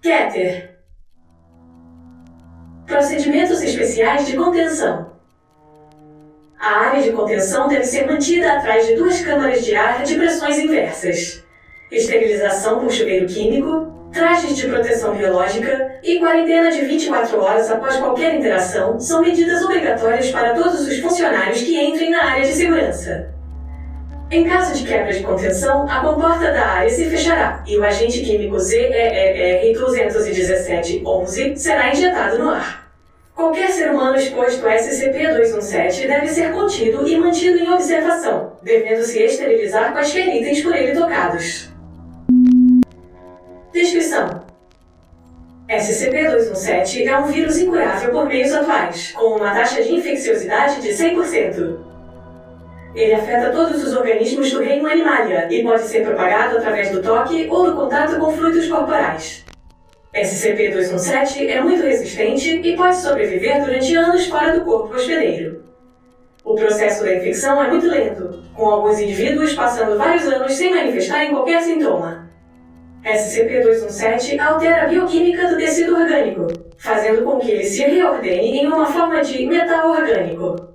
Keter. Procedimentos especiais de contenção. A área de contenção deve ser mantida atrás de duas câmaras de ar de pressões inversas. Esterilização por chuveiro químico, trajes de proteção biológica e quarentena de 24 horas após qualquer interação são medidas obrigatórias para todos os funcionários que entrem na área de segurança. Em caso de quebra de contenção, a comporta da área se fechará e o agente químico ZEER-217-11 será injetado no ar. Qualquer ser humano exposto a SCP-217 deve ser contido e mantido em observação, devendo se esterilizar quaisquer itens por ele tocados. Descrição: SCP-217 é um vírus incurável por meios atuais, com uma taxa de infecciosidade de 100%. Ele afeta todos os organismos do reino Animalia e pode ser propagado através do toque ou do contato com fluidos corporais. SCP-217 é muito resistente e pode sobreviver durante anos fora do corpo hospedeiro. O processo da infecção é muito lento, com alguns indivíduos passando vários anos sem manifestarem qualquer sintoma. SCP-217 altera a bioquímica do tecido orgânico, fazendo com que ele se reordene em uma forma de metal orgânico.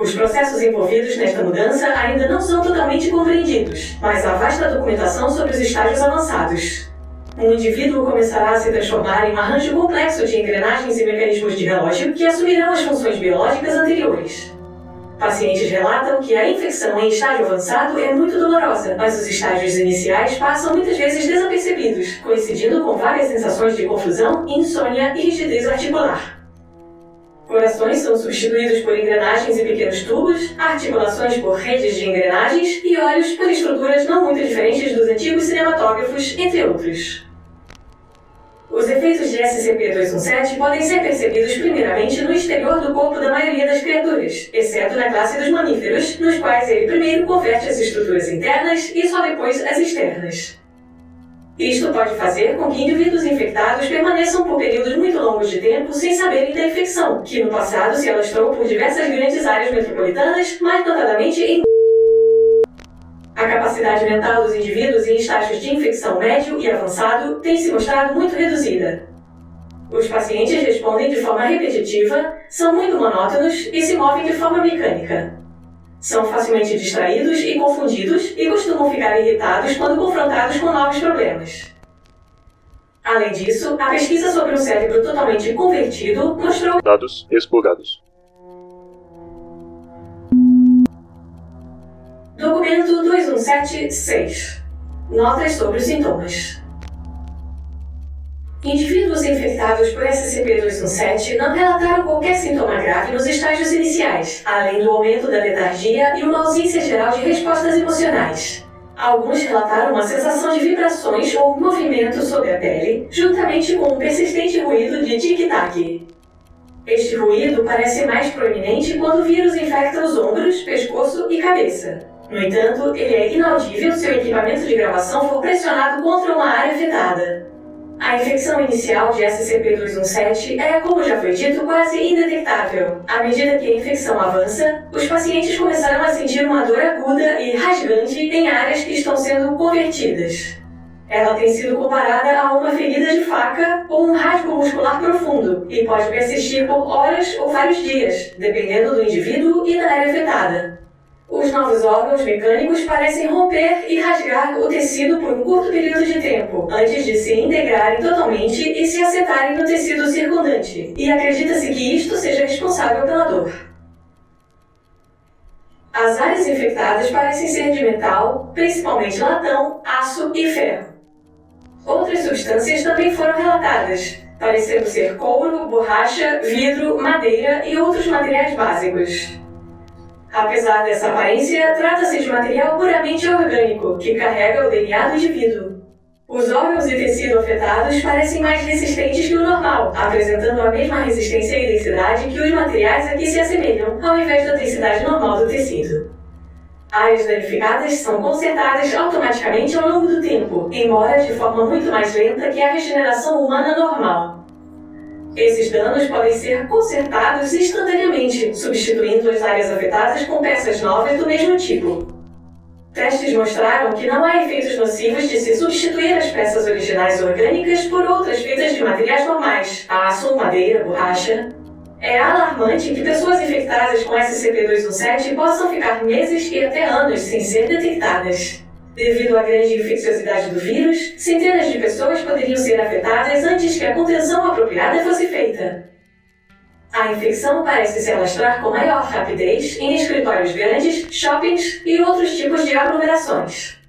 Os processos envolvidos nesta mudança ainda não são totalmente compreendidos, mas há vasta documentação sobre os estágios avançados. Um indivíduo começará a se transformar em um arranjo complexo de engrenagens e mecanismos de relógio que assumirão as funções biológicas anteriores. Pacientes relatam que a infecção em estágio avançado é muito dolorosa, mas os estágios iniciais passam muitas vezes desapercebidos, coincidindo com várias sensações de confusão, insônia e rigidez articular. Corações são substituídos por engrenagens e pequenos tubos, articulações por redes de engrenagens e olhos por estruturas não muito diferentes dos antigos cinematógrafos, entre outros. Os efeitos de SCP-217 podem ser percebidos primeiramente no exterior do corpo da maioria das criaturas, exceto na classe dos mamíferos, nos quais ele primeiro converte as estruturas internas e só depois as externas. Isto pode fazer com que indivíduos infectados permaneçam por períodos muito longos de tempo sem saberem da infecção, que no passado se alastrou por diversas grandes áreas metropolitanas, mais notadamente em a capacidade mental dos indivíduos em estágios de infecção médio e avançado tem se mostrado muito reduzida. Os pacientes respondem de forma repetitiva, são muito monótonos e se movem de forma mecânica. São facilmente distraídos e confundidos e costumam ficar irritados quando confrontados com novos problemas. Além disso, a pesquisa sobre um cérebro totalmente convertido mostrou dados explorados. Documento 2176. Notas sobre os sintomas. Indivíduos infectados por SCP-217 não relataram qualquer sintoma grave nos estágios iniciais, além do aumento da letargia e uma ausência geral de respostas emocionais. Alguns relataram uma sensação de vibrações ou movimento sobre a pele, juntamente com um persistente ruído de tic-tac. Este ruído parece mais proeminente quando o vírus infecta os ombros, pescoço e cabeça. No entanto, ele é inaudível se o equipamento de gravação for pressionado contra uma área afetada. A infecção inicial de SCP-217 é, como já foi dito, quase indetectável. À medida que a infecção avança, os pacientes começaram a sentir uma dor aguda e rasgante em áreas que estão sendo convertidas. Ela tem sido comparada a uma ferida de faca ou um rasgo muscular profundo e pode persistir por horas ou vários dias, dependendo do indivíduo e da área afetada. Os novos órgãos mecânicos parecem romper e rasgar o tecido por um curto período de tempo, antes de se integrarem totalmente e se assentarem no tecido circundante, e acredita-se que isto seja responsável pela dor. As áreas infectadas parecem ser de metal, principalmente latão, aço e ferro. Outras substâncias também foram relatadas, parecendo ser couro, borracha, vidro, madeira e outros materiais básicos. Apesar dessa aparência, trata-se de material puramente orgânico, que carrega o DNA do indivíduo. Os órgãos e tecido afetados parecem mais resistentes que o normal, apresentando a mesma resistência e densidade que os materiais a que se assemelham, ao invés da densidade normal do tecido. Áreas danificadas são consertadas automaticamente ao longo do tempo, embora de forma muito mais lenta que a regeneração humana normal. Esses danos podem ser consertados instantaneamente, substituindo as áreas afetadas com peças novas do mesmo tipo. Testes mostraram que não há efeitos nocivos de se substituir as peças originais orgânicas por outras feitas de materiais normais, aço, madeira, borracha. É alarmante que pessoas infectadas com SCP-217 possam ficar meses e até anos sem ser detectadas. Devido à grande infecciosidade do vírus, centenas de pessoas poderiam ser afetadas antes que a contenção apropriada fosse feita. A infecção parece se alastrar com maior rapidez em escritórios grandes, shoppings e outros tipos de aglomerações.